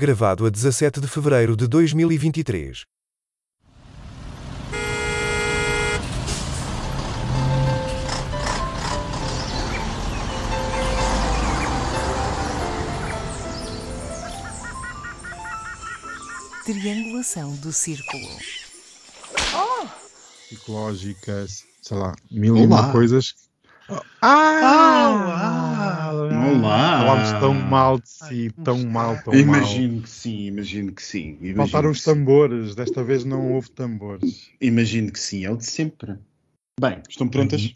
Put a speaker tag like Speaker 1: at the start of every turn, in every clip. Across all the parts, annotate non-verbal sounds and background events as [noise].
Speaker 1: Gravado a 17 de fevereiro de 2023.
Speaker 2: Triangulação do círculo.
Speaker 3: psicológicas, sei lá, mil e uma coisas. Ah!
Speaker 4: Olá!
Speaker 3: Falámos tão mal de si, tão mal, tão
Speaker 4: Imagino que sim, imagino que sim.
Speaker 3: mal.
Speaker 4: Imagino
Speaker 3: Faltaram
Speaker 4: que
Speaker 3: os
Speaker 4: sim.
Speaker 3: tambores, desta vez não houve tambores.
Speaker 4: Imagino que sim, é o de sempre. Bem, estão prontas?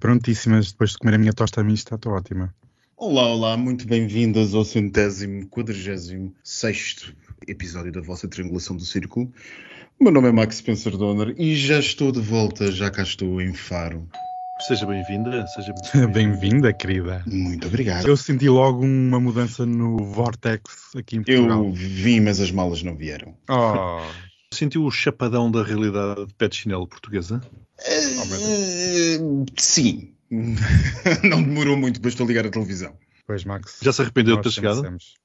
Speaker 3: Prontíssimas, depois de comer a minha tosta mista, estou ótima.
Speaker 4: Olá, olá, muito bem-vindas ao centésimo, quadragésimo, sexto episódio da vossa Triangulação do Círculo. O meu nome é Max Spencer Donner e já estou de volta, já cá estou em Faro.
Speaker 5: Seja bem-vinda, seja [laughs] bem-vinda.
Speaker 3: Bem-vinda, querida.
Speaker 4: Muito obrigado.
Speaker 3: Eu senti logo uma mudança no Vortex aqui em Portugal.
Speaker 4: Eu vim, mas as malas não vieram.
Speaker 3: Oh, [laughs]
Speaker 5: Sentiu o chapadão da realidade de pet chinelo portuguesa?
Speaker 4: Eh, sim. [laughs] não demorou muito, bastou ligar a televisão.
Speaker 3: Pois, Max.
Speaker 5: Já se arrependeu de ter chegado?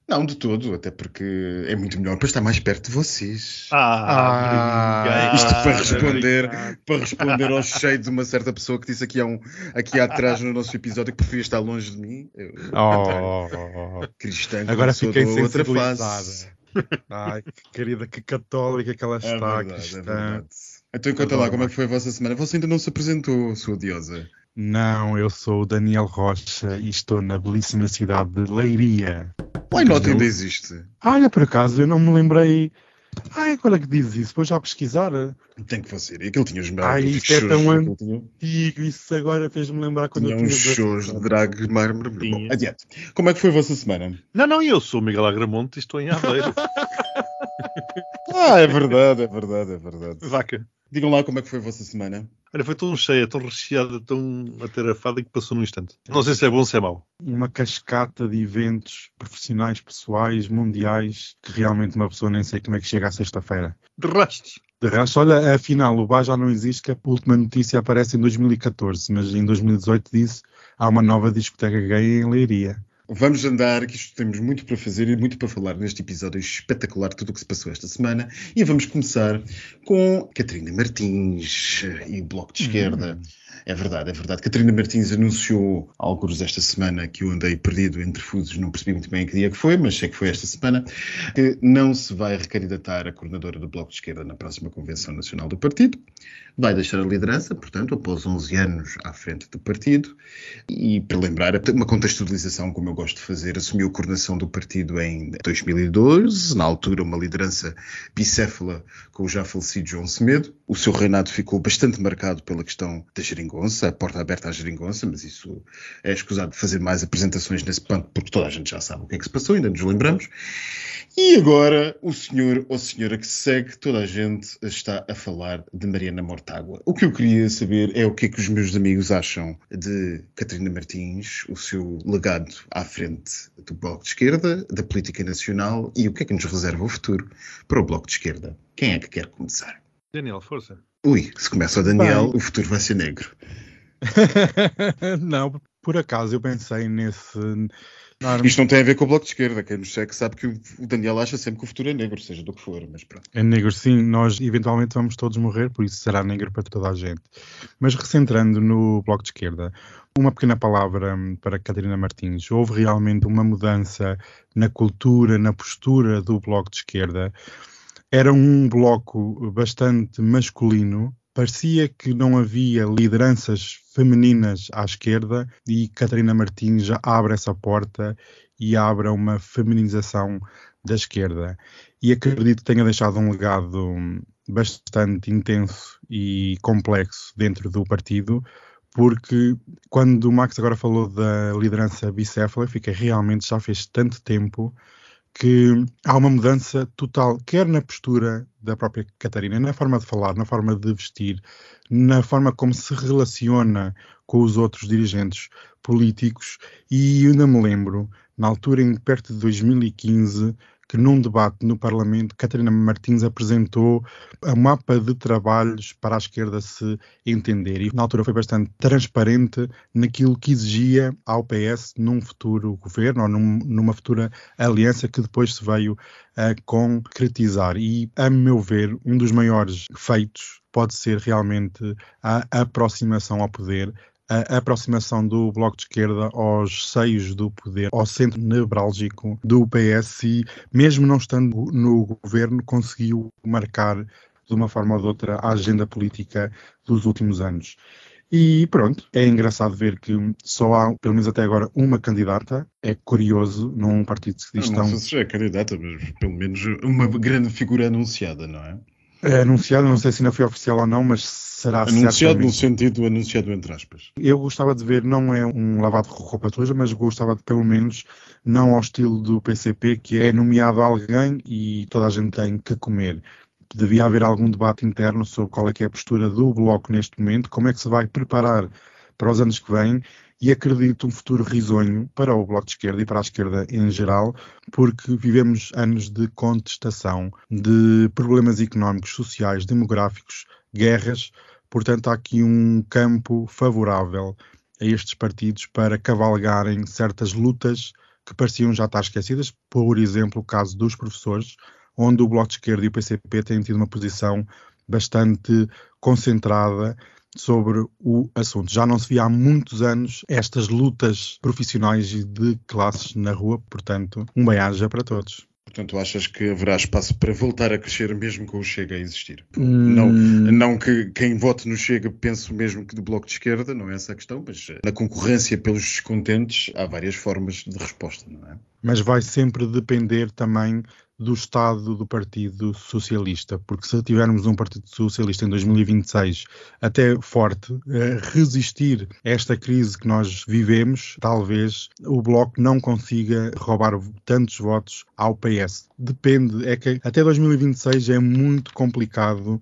Speaker 4: Não, de todo, até porque é muito melhor para estar mais perto de vocês.
Speaker 5: Ah, brinquei.
Speaker 4: Isto para
Speaker 3: Ah,
Speaker 4: responder,
Speaker 3: obrigado.
Speaker 4: para responder ao [laughs] cheio de uma certa pessoa que disse aqui, há um, aqui atrás no nosso episódio que preferia estar longe de mim. Eu,
Speaker 3: Oh, oh, oh. [laughs]
Speaker 4: cristã,
Speaker 3: Agora fiquei
Speaker 4: da outra face. [laughs]
Speaker 3: Ai, que querida, que católica que ela
Speaker 4: É
Speaker 3: está,
Speaker 4: verdade, é
Speaker 3: cristã.
Speaker 4: verdade. Então conta lá, como é que foi a vossa semana? Você ainda não se apresentou, sua diosa.
Speaker 3: Não, eu sou o Daniel Rocha e estou na belíssima cidade de Leiria.
Speaker 4: Why not ainda existe?
Speaker 3: Olha, por acaso, eu não me lembrei. Ai, agora que dizes isso, vou já pesquisar.
Speaker 4: Tem que fazer. E aquilo tinha os
Speaker 3: Ai,
Speaker 4: melhores
Speaker 3: isto é
Speaker 4: shows.
Speaker 3: tão
Speaker 4: tinha,
Speaker 3: Digo, isso agora fez-me lembrar quando
Speaker 4: tinha
Speaker 3: eu tinha.
Speaker 4: uns shows de drag mármore. Bom, adiante. Como é que foi a vossa semana?
Speaker 5: Não, não, eu sou o Miguel Agramonte e estou em Aveiro. [laughs]
Speaker 4: Ah, é verdade, é verdade, é verdade.
Speaker 5: Vaca.
Speaker 4: Digam lá como é que foi a vossa semana.
Speaker 5: Olha, foi tão cheia, tão recheada, tão atarefada que passou num instante. Não sei se é bom ou se é mau.
Speaker 3: Uma cascata de eventos profissionais, pessoais, mundiais, que realmente uma pessoa nem sei como é que chega à sexta-feira.
Speaker 5: De rastos.
Speaker 3: De resto, olha, afinal, o bar já não existe, que a última notícia aparece em 2014, mas em 2018 disse há uma nova discoteca gay em Leiria.
Speaker 4: Vamos andar, que isto temos muito para fazer e muito para falar neste episódio espetacular, tudo o que se passou esta semana. E vamos começar com Catarina Martins eh, e o Bloco de Esquerda. É verdade, é verdade. Catarina Martins anunciou alguns esta semana que eu andei perdido entre fusos, não percebi muito bem que dia que foi, mas sei que foi esta semana, que não se vai recandidatar a coordenadora do Bloco de Esquerda na próxima Convenção Nacional do Partido. Vai deixar a liderança, portanto, após 11 anos à frente do partido. E, para lembrar, uma contextualização, como eu gosto de fazer, assumiu a coordenação do partido em 2012, na altura uma liderança bicéfala com o já falecido João Semedo. O seu reinado ficou bastante marcado pela questão da geringonça, a porta aberta à geringonça, mas isso é escusado de fazer mais apresentações nesse ponto, porque toda a gente já sabe o que é que se passou, ainda nos lembramos. E agora, o senhor ou senhora que segue, toda a gente está a falar de Mariana Mortágua. O que eu queria saber é o que é que os meus amigos acham de Catarina Martins, o seu legado à frente do Bloco de Esquerda, da política nacional e o que é que nos reserva o futuro para o Bloco de Esquerda. Quem é que quer começar?
Speaker 5: Daniel, força.
Speaker 4: Ui, se começa o Daniel,
Speaker 3: Bem.
Speaker 4: o futuro vai ser negro. [laughs]
Speaker 3: não, por acaso eu pensei nesse.
Speaker 4: Isto não tem a ver com o Bloco de Esquerda. Quem nos segue sabe que o o Daniel acha sempre que o futuro é negro, seja do que for, mas pronto.
Speaker 3: É negro, sim, nós eventualmente vamos todos morrer, por isso será negro para toda a gente. Mas recentrando no Bloco de Esquerda, uma pequena palavra hum, para Catarina Martins. Houve realmente uma mudança na cultura, na postura do Bloco de Esquerda. Era um bloco bastante masculino, parecia que não havia lideranças femininas à esquerda e Catarina Martins já abre essa porta e abre uma feminização da esquerda. E acredito que tenha deixado um legado bastante intenso e complexo dentro do partido, porque quando o Max agora falou da liderança bicéfala, fiquei realmente já fez tanto tempo que há uma mudança total, quer na postura da própria Catarina, na forma de falar, na forma de vestir, na forma como se relaciona com os outros dirigentes políticos. E ainda me lembro, na altura, em perto de 2015, que num debate no Parlamento, Catarina Martins apresentou um mapa de trabalhos para a esquerda se entender e na altura foi bastante transparente naquilo que exigia ao PS num futuro governo ou num, numa futura aliança que depois se veio a concretizar. E, a meu ver, um dos maiores feitos pode ser realmente a aproximação ao poder a aproximação do Bloco de Esquerda aos seios do poder, ao centro nevrálgico do PS e, mesmo não estando no governo, conseguiu marcar de uma forma ou de outra a agenda política dos últimos anos. E pronto, é engraçado ver que só há, pelo menos até agora, uma candidata. É curioso num partido que se diz
Speaker 4: não,
Speaker 3: tão...
Speaker 4: não sei se é candidata, mas pelo menos uma grande figura anunciada, não é?
Speaker 3: É anunciado, não sei se ainda foi oficial ou não, mas será
Speaker 4: Anunciado
Speaker 3: certamente.
Speaker 4: no sentido anunciado entre aspas.
Speaker 3: Eu gostava de ver, não é um lavado de roupa suja, mas gostava de, pelo menos, não ao estilo do PCP, que é nomeado alguém e toda a gente tem que comer. Devia haver algum debate interno sobre qual é que é a postura do Bloco neste momento, como é que se vai preparar para os anos que vêm e acredito um futuro risonho para o Bloco de Esquerda e para a esquerda em geral, porque vivemos anos de contestação, de problemas económicos, sociais, demográficos, guerras, portanto há aqui um campo favorável a estes partidos para cavalgarem certas lutas que pareciam já estar esquecidas, por exemplo, o caso dos professores, onde o Bloco de Esquerda e o PCP têm tido uma posição bastante concentrada sobre o assunto. Já não se via há muitos anos estas lutas profissionais e de classes na rua, portanto, um bem-aja para todos.
Speaker 4: Portanto, achas que haverá espaço para voltar a crescer mesmo com o Chega a existir?
Speaker 3: Hum.
Speaker 4: Não, não que quem vote no Chega pense mesmo que do Bloco de Esquerda, não é essa a questão, mas eh, na concorrência pelos descontentes há várias formas de resposta, não é?
Speaker 3: Mas vai sempre depender também do estado do Partido Socialista, porque se tivermos um Partido Socialista em 2026 até forte, a resistir a esta crise que nós vivemos, talvez o Bloco não consiga roubar tantos votos ao PS. Depende, é que até 2026 é muito complicado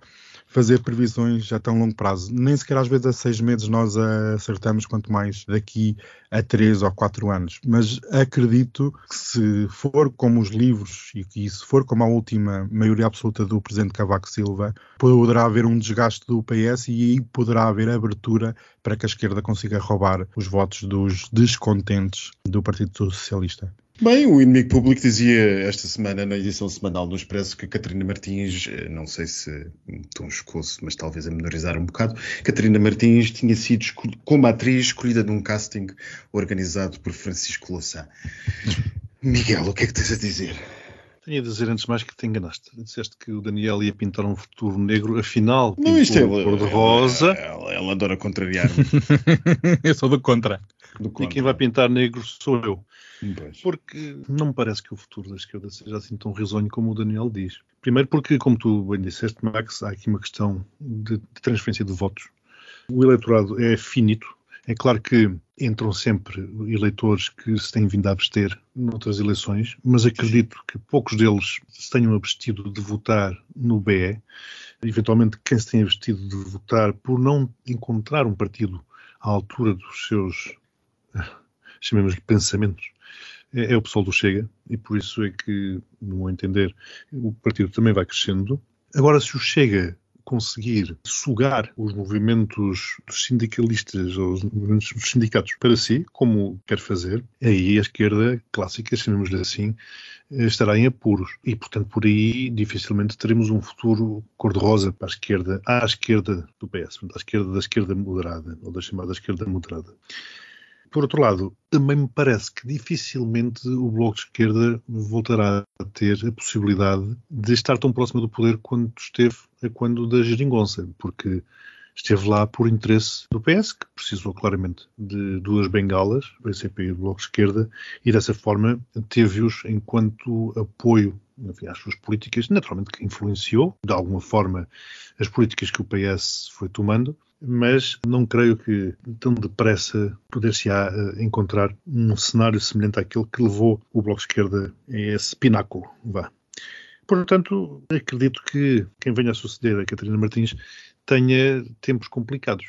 Speaker 3: fazer previsões a tão longo prazo. Nem sequer às vezes a seis meses nós acertamos, quanto mais daqui a três ou quatro anos. Mas acredito que se for como os livros e que se for como a última maioria absoluta do Presidente Cavaco Silva, poderá haver um desgaste do PS e aí poderá haver abertura para que a esquerda consiga roubar os votos dos descontentes do Partido Socialista.
Speaker 4: Bem, o inimigo público dizia esta semana na edição semanal no Expresso que Catarina Martins, eh, não sei se tão escoço, mas talvez a menorizar um bocado, Catarina Martins tinha sido como atriz escolhida num casting organizado por Francisco Louçã. Miguel, o que é que tens a dizer?
Speaker 5: Tenho a dizer antes mais que te enganaste. Disseste que o Daniel ia pintar um futuro negro, afinal,
Speaker 4: Não, isto é
Speaker 5: cor de rosa.
Speaker 4: Ela, ela, ela adora contrariar-me. [laughs]
Speaker 3: eu sou do contra.
Speaker 4: Do
Speaker 5: E quem vai pintar negro sou eu.
Speaker 4: Pois.
Speaker 5: Porque não me parece que o futuro da esquerda seja assim tão risonho como o Daniel diz. Primeiro porque, como tu bem disseste, Max, há aqui uma questão de, de transferência de votos. O eleitorado é finito. É claro que entram sempre eleitores que se têm vindo a abster noutras eleições, mas acredito que poucos deles se tenham abstido de votar no BE. Eventualmente, quem se tem abstido de votar por não encontrar um partido à altura dos seus, chamemos-lhe, pensamentos, é, é o pessoal do Chega, e por isso é que, no meu entender, o partido também vai crescendo. Agora, se o Chega conseguir sugar os movimentos dos sindicalistas ou os movimentos dos sindicatos para si, como quer fazer, aí a esquerda clássica, chamemos-lhe assim, estará em apuros. E, portanto, por aí dificilmente teremos um futuro cor-de-rosa para a esquerda, à esquerda do PS, à esquerda da esquerda moderada, ou da chamada esquerda moderada. Por outro lado, também me parece que dificilmente o Bloco de Esquerda voltará a ter a possibilidade de estar tão próximo do poder quanto esteve a quando da geringonça, porque esteve lá por interesse do PS, que precisou claramente de duas bengalas, o PCP e o Bloco de Esquerda, e dessa forma teve-os enquanto apoio enfim, às suas políticas, naturalmente que influenciou, de alguma forma, as políticas que o PS foi tomando, mas não creio que tão depressa poder-se-á encontrar um cenário semelhante àquele que levou o Bloco de Esquerda a esse pináculo. Vá. Portanto, acredito que quem venha a suceder a Catarina Martins tenha tempos complicados.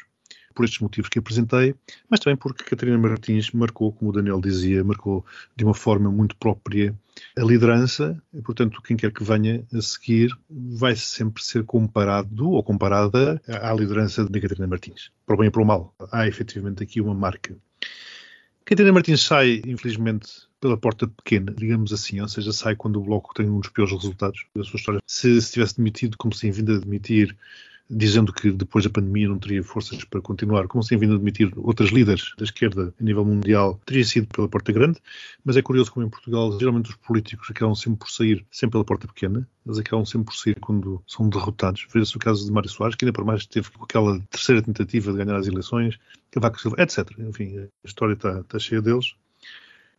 Speaker 5: Por estes motivos que apresentei, mas também porque Catarina Martins marcou, como o Daniel dizia, marcou de uma forma muito própria a liderança, portanto, quem quer que venha a seguir vai sempre ser comparado ou comparada à liderança de Catarina Martins, para o bem e para o mal. Há efetivamente aqui uma marca. Catarina Martins sai, infelizmente, pela porta pequena, digamos assim, ou seja, sai quando o Bloco tem um dos piores resultados da sua história. Se, se tivesse demitido, como se tem vindo a demitir dizendo que depois da pandemia não teria forças para continuar, como se tem vindo a admitir outras líderes da esquerda a nível mundial, teria sido pela porta grande, mas é curioso como em Portugal, geralmente os políticos acabam sempre por sair sempre pela porta pequena, eles acabam sempre por sair quando são derrotados. Veja-se o caso de Mário Soares, que ainda por mais teve aquela terceira tentativa de ganhar as eleições, Cavaco Silva, etc. Enfim, a história está, está cheia deles.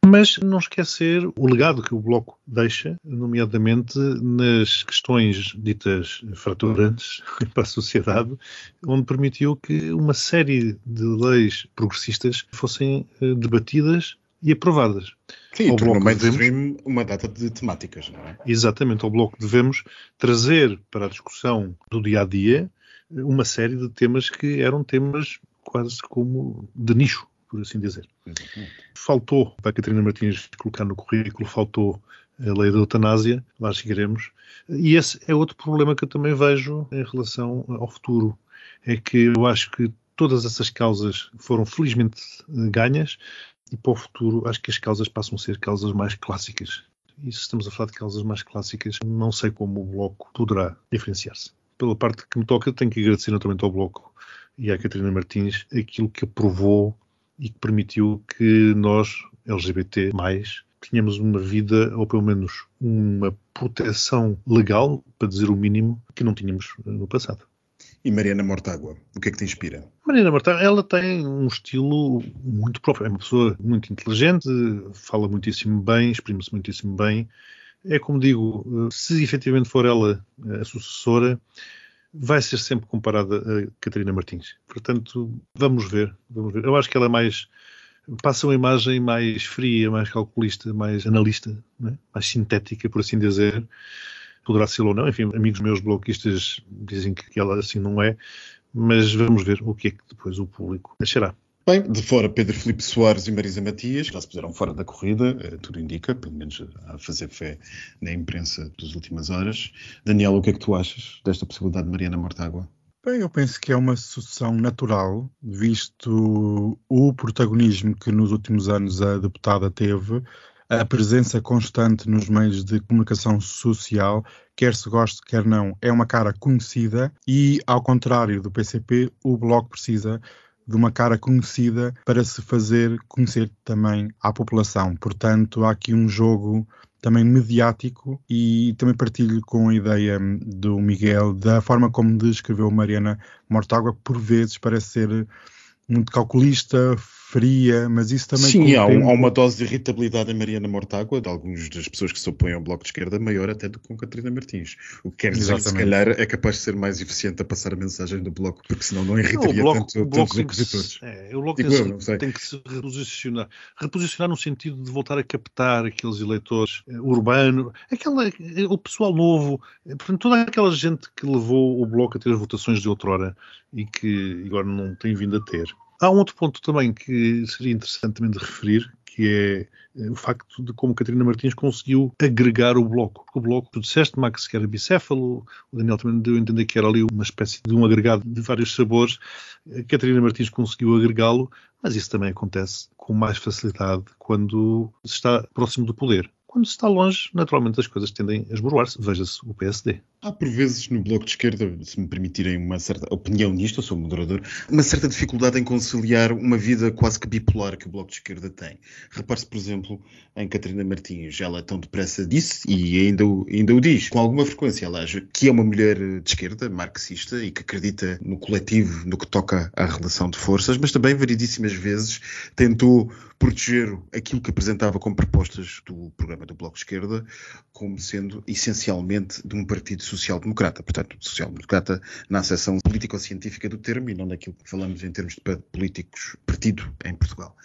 Speaker 5: Mas não esquecer o legado que o Bloco deixa, nomeadamente nas questões ditas fraturantes [laughs] para a sociedade, onde permitiu que uma série de leis progressistas fossem eh, debatidas e aprovadas.
Speaker 4: Sim, ao Bloco devemos, uma data de temáticas, não é?
Speaker 5: Exatamente, ao Bloco devemos trazer para a discussão do dia a dia uma série de temas que eram temas quase como de nicho por assim dizer. Exatamente. Faltou, para a Catarina Martins colocar no currículo, faltou a lei da eutanásia, lá chegaremos. E esse é outro problema que eu também vejo em relação ao futuro. É que eu acho que todas essas causas foram felizmente ganhas e para o futuro acho que as causas passam a ser causas mais clássicas. E se estamos a falar de causas mais clássicas, não sei como o Bloco poderá diferenciar-se. Pela parte que me toca, tenho que agradecer naturalmente ao Bloco e à Catarina Martins aquilo que aprovou e que permitiu que nós, LGBT, tínhamos uma vida, ou pelo menos uma proteção legal, para dizer o mínimo, que não tínhamos no passado.
Speaker 4: E Mariana Mortágua, o que é que te inspira?
Speaker 5: Mariana Mortágua, ela tem um estilo muito próprio. É uma pessoa muito inteligente, fala muitíssimo bem, exprime-se muitíssimo bem. É como digo, se efetivamente for ela a sucessora, vai ser sempre comparada a Catarina Martins. Portanto, vamos ver, vamos ver. Eu acho que ela é mais passa uma imagem mais fria, mais calculista, mais analista, é? mais sintética, por assim dizer. Poderá ser ou não. Enfim, amigos meus bloquistas dizem que ela assim não é, mas vamos ver o que é que depois o público achará.
Speaker 4: Bem, de fora Pedro Filipe Soares e Marisa Matias, já se puseram fora da corrida, eh, tudo indica, pelo menos a fazer fé na imprensa das últimas horas. Daniel, o que é que tu achas desta possibilidade de Mariana Mortágua?
Speaker 3: Bem, eu penso que é uma sucessão natural, visto o protagonismo que nos últimos anos a deputada teve, a presença constante nos meios de comunicação social, quer se goste, quer não, é uma cara conhecida e, ao contrário do PCP, o Bloco precisa de uma cara conhecida para se fazer conhecer também à população. Portanto, há aqui um jogo também mediático e também partilho com a ideia do Miguel da forma como descreveu Mariana Mortágua, por vezes parece ser muito calculista, fria, mas isso também.
Speaker 4: Sim, há, um, há, uma dose de irritabilidade em Mariana Mortágua, de algumas das pessoas que se opõem ao Bloco de Esquerda, maior até do que com Catarina Martins. O que quer dizer que, se calhar, é capaz de ser mais eficiente a passar a mensagem do Bloco, porque senão não irritaria não, bloco, tanto, tantos opositores.
Speaker 5: É, o Bloco tem, eu, tem, que se reposicionar. Reposicionar no sentido de voltar a captar aqueles eleitores uh, urbanos, aquela, o pessoal novo, eh, portanto, toda aquela gente que levou o Bloco a ter as votações de outrora e que agora não tem vindo a ter. Há um outro ponto também que seria interessante também de referir, que é eh, o facto de como Catarina Martins conseguiu agregar o bloco. O bloco, tu disseste, Max, que era bicéfalo, o Daniel também deu a entender que era ali uma espécie de um agregado de vários sabores. A Catarina Martins conseguiu agregá-lo, mas isso também acontece com mais facilidade quando se está próximo do poder. Quando se está longe, naturalmente as coisas tendem a esboroar-se. Veja-se o PSD.
Speaker 4: Há por vezes no Bloco de Esquerda, se me permitirem uma certa opinião nisto, eu sou moderador, uma certa dificuldade em conciliar uma vida quase que bipolar que o Bloco de Esquerda tem. Repare-se, por exemplo, em Catarina Martins. Ela tão depressa disse, e ainda, ainda o diz, com alguma frequência, aliás, que é uma mulher de esquerda, marxista, e que acredita no coletivo, no que toca à relação de forças, mas também variedíssimas vezes tentou proteger aquilo que apresentava como propostas do programa do Bloco de Esquerda como sendo essencialmente de um partido social-democrata. Portanto, social-democrata na acessão político-científica do termo e não daquilo que falamos em termos de políticos partido em Portugal.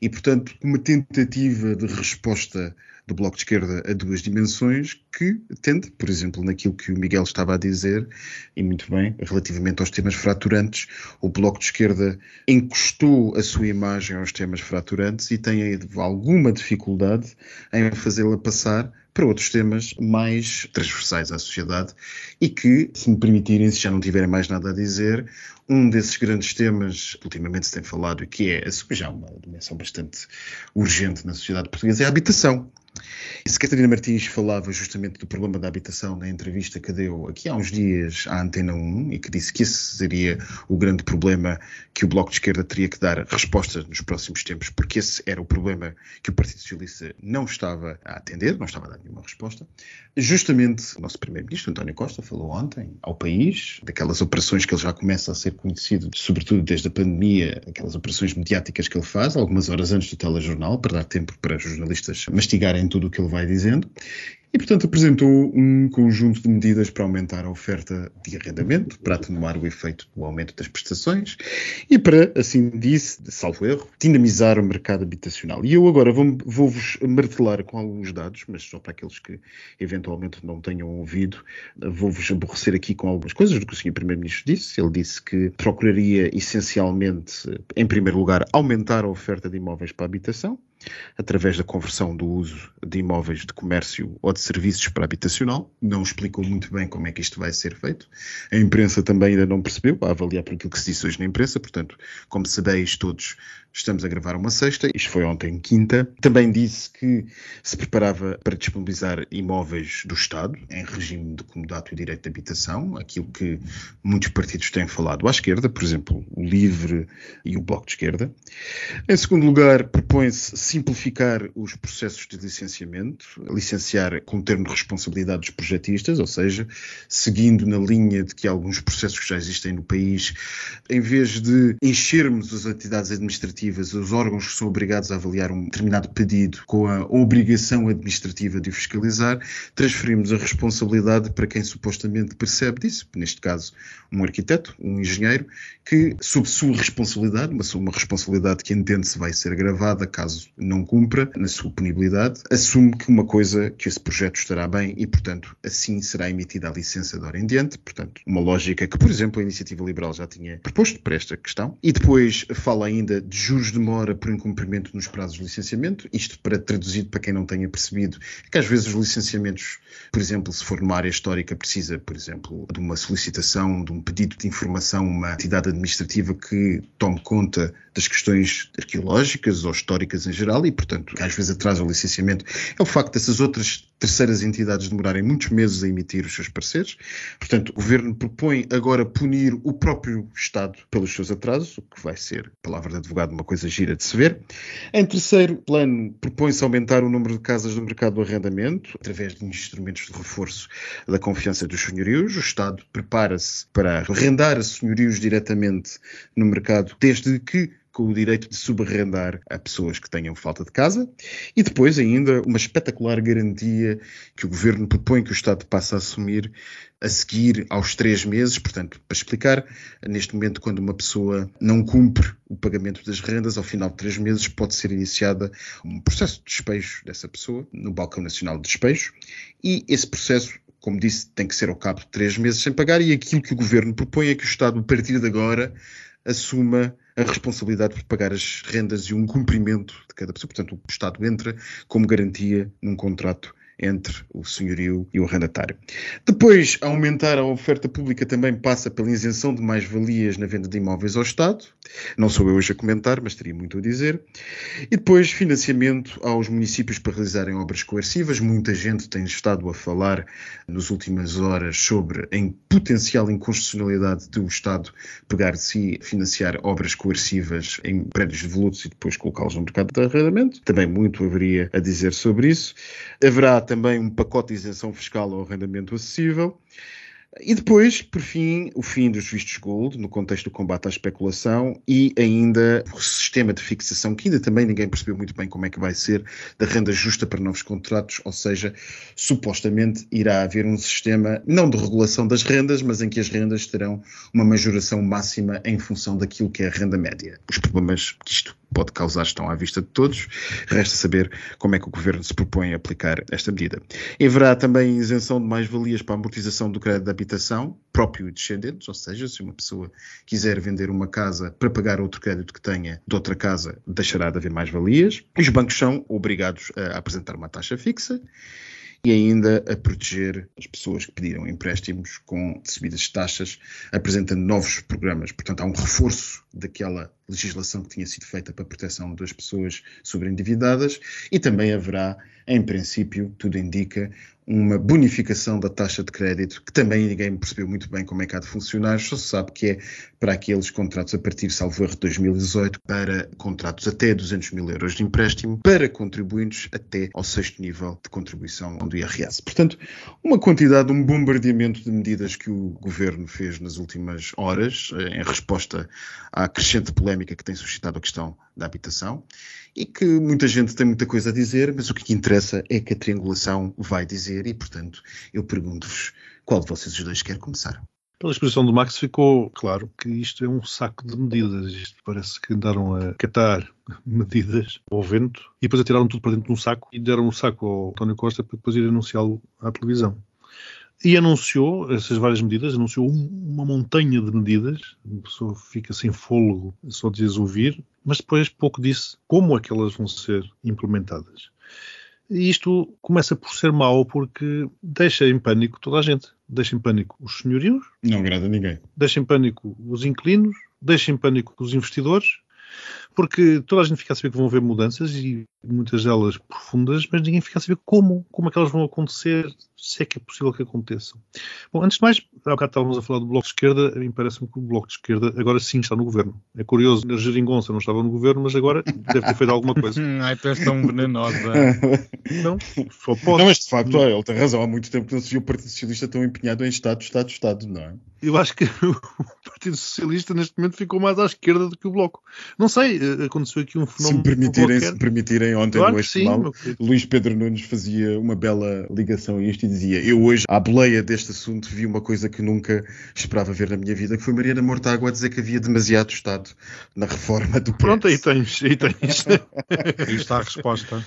Speaker 4: E, portanto, uma tentativa de resposta do Bloco de Esquerda a duas dimensões que tende, por exemplo, naquilo que o Miguel estava a dizer, e muito bem, relativamente aos temas fraturantes, o Bloco de Esquerda encostou a sua imagem aos temas fraturantes e tem alguma dificuldade em fazê-la passar para outros temas mais transversais à sociedade e que, se me permitirem, se já não tiverem mais nada a dizer, um desses grandes temas que ultimamente se tem falado e que é já uma dimensão bastante urgente na sociedade portuguesa é a habitação. Se Catarina Martins falava justamente do problema da habitação na entrevista que deu aqui há uns dias à Antena 1 e que disse que esse seria o grande problema que o Bloco de Esquerda teria que dar resposta nos próximos tempos, porque esse era o problema que o Partido Socialista não estava a atender, não estava a dar nenhuma resposta. Justamente o nosso Primeiro-Ministro, António Costa, falou ontem ao país daquelas operações que ele já começa a ser conhecido, sobretudo desde a pandemia, aquelas operações mediáticas que ele faz, algumas horas antes do telejornal, para dar tempo para os jornalistas mastigarem tudo o que ele vai dizendo. E, portanto, apresentou um conjunto de medidas para aumentar a oferta de arrendamento, para atenuar o efeito do aumento das prestações e para, assim disse, salvo erro, dinamizar o mercado habitacional. E eu agora vou-vos martelar com alguns dados, mas só para aqueles que eventualmente não tenham ouvido, vou-vos aborrecer aqui com algumas coisas do que o Sr. Primeiro-Ministro disse. Ele disse que procuraria essencialmente, em primeiro lugar, aumentar a oferta de imóveis para a habitação através da conversão do uso de imóveis de comércio ou de serviços para habitacional. Não explicou muito bem como é que isto vai ser feito. A imprensa também ainda não percebeu, a avaliar por aquilo que se disse hoje na imprensa. Portanto, como sabeis todos, estamos a gravar uma sexta. Isto foi ontem, quinta. Também disse que se preparava para disponibilizar imóveis do Estado em regime de comodato e direito de habitação, aquilo que muitos partidos têm falado à esquerda, por exemplo, o LIVRE e o Bloco de Esquerda. Em segundo lugar, propõe-se simplificar os processos de licenciamento, licenciar com termo de responsabilidade dos projetistas, ou seja, seguindo na linha de que alguns processos que já existem no país, em vez de enchermos as entidades administrativas, os órgãos que são obrigados a avaliar um determinado pedido com a obrigação administrativa de o fiscalizar, transferimos a responsabilidade para quem supostamente percebe disso, neste caso um arquiteto, um engenheiro, que sob sua responsabilidade, uma, uma responsabilidade que entende-se vai ser gravada caso não cumpra na sua punibilidade, assume que uma coisa, que esse projeto estará bem e, portanto, assim será emitida a licença de hora em diante. Portanto, uma lógica que, por exemplo, a Iniciativa Liberal já tinha proposto para esta questão. E depois fala ainda de juros de mora por incumprimento nos prazos de licenciamento. Isto para traduzido para quem não tenha percebido, que às vezes os licenciamentos, por exemplo, se for numa área histórica, precisa, por exemplo, de uma solicitação, de um pedido de informação, uma entidade administrativa que tome conta das questões arqueológicas ou históricas em geral e, portanto, às vezes atrasa o licenciamento, é o facto dessas outras terceiras entidades demorarem muitos meses a emitir os seus pareceres. Portanto, o governo propõe agora punir o próprio Estado pelos seus atrasos, o que vai ser, palavra de advogado, uma coisa gira de se ver. Em terceiro plano, propõe-se aumentar o número de casas no mercado do arrendamento, através de instrumentos de reforço da confiança dos senhorios. O Estado prepara-se para arrendar senhorios diretamente no mercado, desde que com o direito de subarrendar a pessoas que tenham falta de casa. E depois ainda uma espetacular garantia que o governo propõe que o Estado passe a assumir a seguir aos três meses. Portanto, para explicar, neste momento, quando uma pessoa não cumpre o pagamento das rendas, ao final de três meses pode ser iniciada um processo de despejo dessa pessoa no Balcão Nacional de Despejo. E esse processo como disse, tem que ser ao cabo de três meses sem pagar, e aquilo que o governo propõe é que o Estado, a partir de agora, assuma a responsabilidade por pagar as rendas e um cumprimento de cada pessoa. Portanto, o Estado entra como garantia num contrato entre o senhorio e o arrendatário. Depois, aumentar a oferta pública também passa pela isenção de mais-valias na venda de imóveis ao Estado. Não sou eu hoje a comentar, mas teria muito a dizer. E depois, financiamento aos municípios para realizarem obras coercivas. Muita gente tem estado a falar nas últimas horas sobre a potencial inconstitucionalidade do Estado pegar de si financiar obras coercivas em prédios devolutos e depois colocá-los no mercado de arrendamento. Também muito haveria a dizer sobre isso. Haverá também um pacote de isenção fiscal ao arrendamento acessível. E depois, por fim, o fim dos vistos gold no contexto do combate à especulação e ainda o sistema de fixação, que ainda também ninguém percebeu muito bem como é que vai ser, da renda justa para novos contratos, ou seja, supostamente irá haver um sistema não de regulação das rendas, mas em que as rendas terão uma majoração máxima em função daquilo que é a renda média. Os problemas que isto pode causar estão à vista de todos. Resta saber como é que o governo se propõe a aplicar esta medida. Haverá também isenção de mais-valias para a amortização do crédito de habitação, próprio e descendentes, ou seja, se uma pessoa quiser vender uma casa para pagar outro crédito que tenha de outra casa, deixará de haver mais-valias. Os bancos são obrigados a apresentar uma taxa fixa e ainda a proteger as pessoas que pediram empréstimos com subidas de taxas, apresentando novos programas. Portanto, há um reforço daquela legislação que tinha sido feita para a proteção das pessoas sobreendividadas e também haverá, em princípio, tudo indica, uma bonificação da taxa de crédito, que também ninguém percebeu muito bem como é que há de funcionar, só se sabe que é para aqueles contratos a partir, salvo erro, de 2018, para contratos até 200 mil euros de empréstimo, para contribuintes até ao sexto nível de contribuição do IRS. Portanto, uma quantidade, um bombardeamento de medidas que o governo fez nas últimas horas, eh, em resposta à crescente polémica que tem suscitado a questão da habitação e que muita gente tem muita coisa a dizer, mas o que interessa é que a triangulação vai dizer e, portanto, eu pergunto-vos qual de vocês os dois quer começar.
Speaker 5: Pela exposição do Max ficou claro que isto é um saco de medidas. Isto parece que andaram a catar [laughs] medidas ao vento e depois atiraram tudo para dentro de um saco e deram um saco ao António Costa para depois ir anunciá-lo à televisão. E anunciou essas várias medidas, anunciou uma montanha de medidas, a pessoa fica sem fôlego só de as ouvir, mas depois pouco disse como é que elas vão ser implementadas. E isto começa por ser mau porque deixa em pânico toda a gente. Deixa em pânico os senhorios.
Speaker 4: Não agrada ninguém.
Speaker 5: Deixa em pânico os inquilinos. Deixa em pânico os investidores porque toda a gente fica a saber que vão haver mudanças e muitas delas profundas, mas ninguém fica a saber como, como é que elas vão acontecer, se é que é possível que aconteçam. Bom, antes de mais, há bocado estávamos a falar do Bloco de Esquerda, a mim parece-me que o Bloco de Esquerda agora sim está no governo. É curioso, a Geringonça não estava no governo, mas agora deve ter feito alguma coisa. [laughs]
Speaker 3: Ai, tu és tão venenosa. [laughs]
Speaker 5: não, só pode.
Speaker 4: Não, mas de facto, olha, ele tem razão. Há muito tempo que não se viu o Partido Socialista tão empenhado em Estado, Estado, Estado, não é?
Speaker 5: Eu acho que [laughs] o Partido Socialista neste momento ficou mais à esquerda do que o Bloco. Não sei, aconteceu aqui um fenómeno.
Speaker 4: Se permitirem, se me permitirem ontem
Speaker 5: claro
Speaker 4: no
Speaker 5: sim,
Speaker 4: Luís Pedro Nunes fazia uma bela ligação a isto e dizia: Eu hoje, à boleia deste assunto, vi uma coisa que nunca esperava ver na minha vida, que foi Mariana Mortágua a dizer que havia demasiado Estado na reforma do
Speaker 5: Pronto, aí tens, aí tens. [laughs]
Speaker 3: aí está a resposta.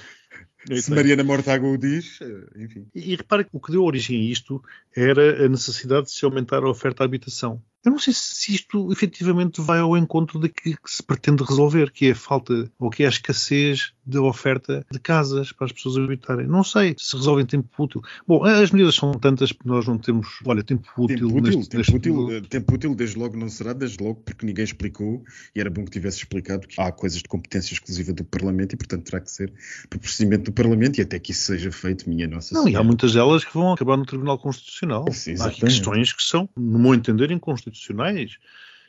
Speaker 4: Se Mariana Mortágua o diz, eh, enfim.
Speaker 5: E, e repare que o que deu origem a isto era a necessidade de se aumentar a oferta à habitação. Eu não sei se isto efetivamente vai ao encontro daquilo que se pretende resolver, que é a falta ou que é a escassez da oferta de casas para as pessoas habitarem. Não sei se resolve em tempo útil. Bom, as medidas são tantas que nós não temos, olha, tempo útil.
Speaker 4: Tempo útil,
Speaker 5: neste,
Speaker 4: tempo,
Speaker 5: neste
Speaker 4: útil tempo útil, desde logo não será, desde logo porque ninguém explicou e era bom que tivesse explicado que há coisas de competência exclusiva do Parlamento e, portanto, terá que ser por procedimento do Parlamento e até que isso seja feito, minha nossa
Speaker 5: Não, e há muitas delas que vão acabar no Tribunal Constitucional.
Speaker 4: Sim,
Speaker 5: há aqui questões que são, no meu entender, inconstitucionais.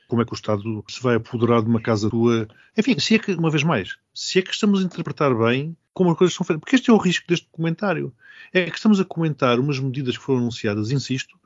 Speaker 5: Como é que o Estado se vai apoderar de uma casa tua? Enfim, se é que, uma vez mais, se é que estamos a interpretar bem como as coisas são feitas. Porque este é o risco deste comentário. É que estamos a comentar umas medidas que foram anunciadas, insisto,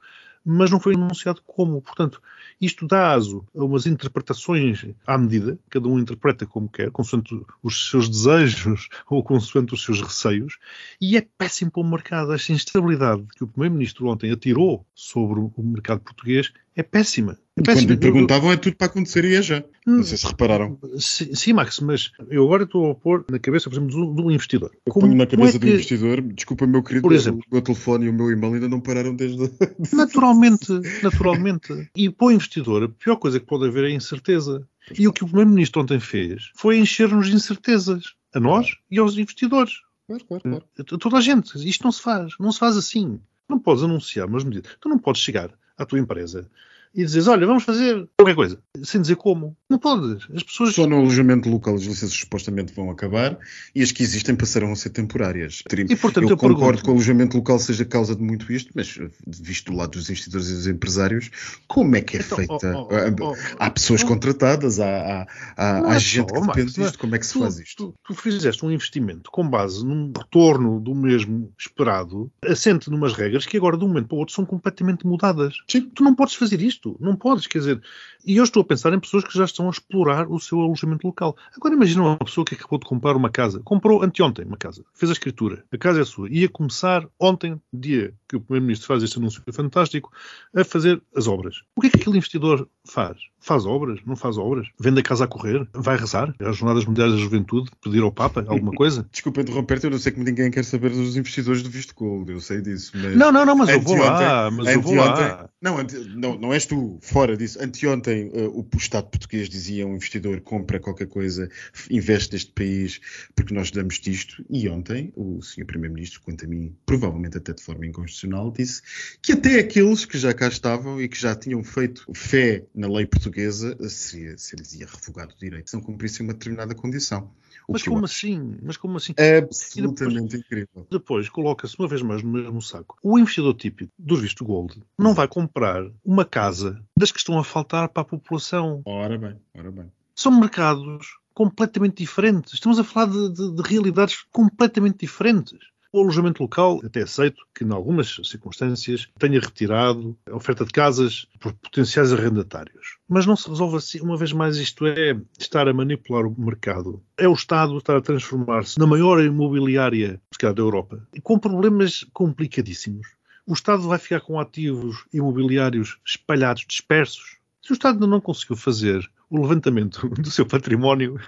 Speaker 5: mas não foi anunciado como. Portanto, isto dá aso a umas interpretações à medida, cada um interpreta como quer, consoante os seus desejos [laughs] ou consoante os seus receios, e é péssimo para o mercado. Esta instabilidade que o Primeiro-Ministro ontem atirou sobre o mercado português é péssima. É.
Speaker 4: Quando lhe perguntavam é tudo para acontecer e é já. Não sei se repararam.
Speaker 5: Sim, sim, Max, mas eu agora estou a pôr na cabeça, por exemplo, do, do investidor.
Speaker 4: Eu ponho na cabeça é que... do investidor, desculpa, meu querido,
Speaker 5: por exemplo,
Speaker 4: o meu telefone e o meu e-mail ainda não pararam desde. [laughs]
Speaker 5: Naturalmente, naturalmente. E para o investidor, a pior coisa que pode haver é incerteza. E o que o Primeiro-Ministro ontem fez foi encher-nos de incertezas, a nós e aos investidores.
Speaker 4: Claro, claro, claro.
Speaker 5: Toda a gente. Isto não se faz. Não se faz assim. Não podes anunciar umas medidas. Tu não podes chegar à tua empresa e dizes, olha, vamos fazer qualquer coisa, sem dizer como. Não podes. As pessoas...
Speaker 4: Só no alojamento local as licenças supostamente vão acabar e as que existem passarão a ser temporárias.
Speaker 5: E, portanto, eu,
Speaker 4: eu concordo
Speaker 5: pergunto...
Speaker 4: que o alojamento local seja causa de muito isto, mas visto do lado dos investidores e dos empresários, como é que é
Speaker 5: então,
Speaker 4: feita?
Speaker 5: Oh, oh, oh,
Speaker 4: há pessoas contratadas, há, há, há, há
Speaker 5: é
Speaker 4: gente
Speaker 5: só,
Speaker 4: que depende
Speaker 5: Max,
Speaker 4: disto. Como é que se
Speaker 5: tu,
Speaker 4: faz isto?
Speaker 5: Tu, tu fizeste um investimento com base num retorno do mesmo esperado, assente numas regras que agora de um momento para o outro são completamente mudadas.
Speaker 4: Sim.
Speaker 5: Tu não podes fazer isto. Não podes, quer dizer, e eu estou a pensar em pessoas que já estão a explorar o seu alojamento local. Agora imagina uma pessoa que acabou de comprar uma casa, comprou anteontem uma casa, fez a escritura, a casa é sua, ia começar ontem, dia que o Primeiro-Ministro faz este anúncio fantástico, a fazer as obras. O que é que aquele investidor faz? Faz obras? Não faz obras? Vende a casa a correr? Vai rezar? Às Jornadas Mundiais da Juventude? Pedir ao Papa alguma coisa? [laughs]
Speaker 4: Desculpa interromper-te, eu não sei que ninguém quer saber dos investidores do Visto Gold, eu sei disso. Mas
Speaker 5: não, não, não, mas eu vou lá, mas eu vou lá.
Speaker 4: Não, não, não és tu fora disso. Anteontem uh, o Estado português dizia um investidor compra qualquer coisa, investe neste país porque nós damos disto. E ontem o senhor Primeiro-Ministro, quanto a mim, provavelmente até de forma inconstitucional, disse que até aqueles que já cá estavam e que já tinham feito fé na lei portuguesa seria, se ia revogado o direito se não cumprissem uma determinada condição.
Speaker 5: Mas como assim? Mas como assim?
Speaker 4: Absolutamente
Speaker 5: depois,
Speaker 4: incrível.
Speaker 5: Depois coloca-se uma vez mais no mesmo saco. O investidor típico do visto gold não vai comprar uma casa das que estão a faltar para a população.
Speaker 4: Ora bem, ora bem.
Speaker 5: São mercados completamente diferentes. Estamos a falar de, de, de realidades completamente diferentes. O alojamento local, até aceito que, em algumas circunstâncias, tenha retirado a oferta de casas por potenciais arrendatários. Mas não se resolve assim, uma vez mais, isto é estar a manipular o mercado. É o Estado estar a transformar-se na maior imobiliária da Europa, com problemas complicadíssimos. O Estado vai ficar com ativos imobiliários espalhados, dispersos. Se o Estado não conseguiu fazer o levantamento [laughs] do seu património,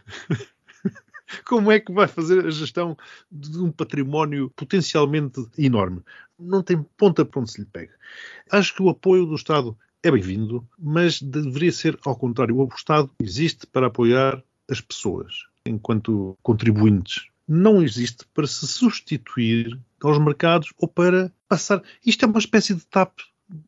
Speaker 5: [laughs] como é que vai fazer a gestão de um património potencialmente enorme? Não tem ponta para onde se lhe pega. Acho que o apoio do Estado é bem-vindo, mas deveria ser ao contrário. O Estado existe para apoiar as pessoas enquanto contribuintes. Não existe para se substituir aos mercados ou para passar. Isto é uma espécie de TAP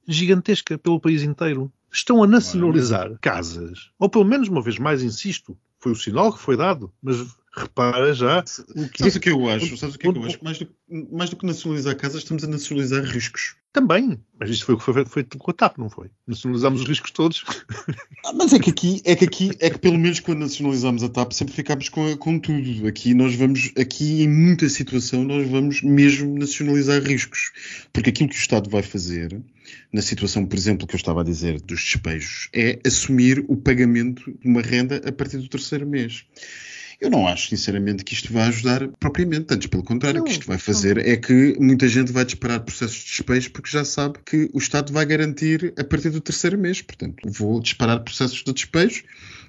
Speaker 5: gigantesca pelo país inteiro. Estão a nacionalizar casas, ou pelo menos uma vez mais, insisto, foi o sinal que foi dado, mas repara já
Speaker 4: o que. Sabes o que eu acho? Sabes o que, é que eu acho? Mais do, mais do que nacionalizar casas, estamos a nacionalizar riscos.
Speaker 5: Também, mas isto foi o que foi feito com a TAP, não foi? Nacionalizámos os riscos todos.
Speaker 4: Ah, mas é que aqui, é que aqui, é que pelo menos quando nacionalizamos a TAP sempre ficámos com, com tudo. Aqui nós vamos, aqui em muita situação nós vamos mesmo nacionalizar riscos. Porque aquilo que o Estado vai fazer, na situação, por exemplo, que eu estava a dizer dos despejos, é assumir o pagamento de uma renda a partir do terceiro mês. Eu não acho, sinceramente, que isto vai ajudar propriamente. Antes, pelo contrário, o que isto vai fazer é que muita gente vai disparar processos de despejo porque já sabe que o Estado vai garantir a partir do terceiro mês. Portanto, vou disparar processos de despejo.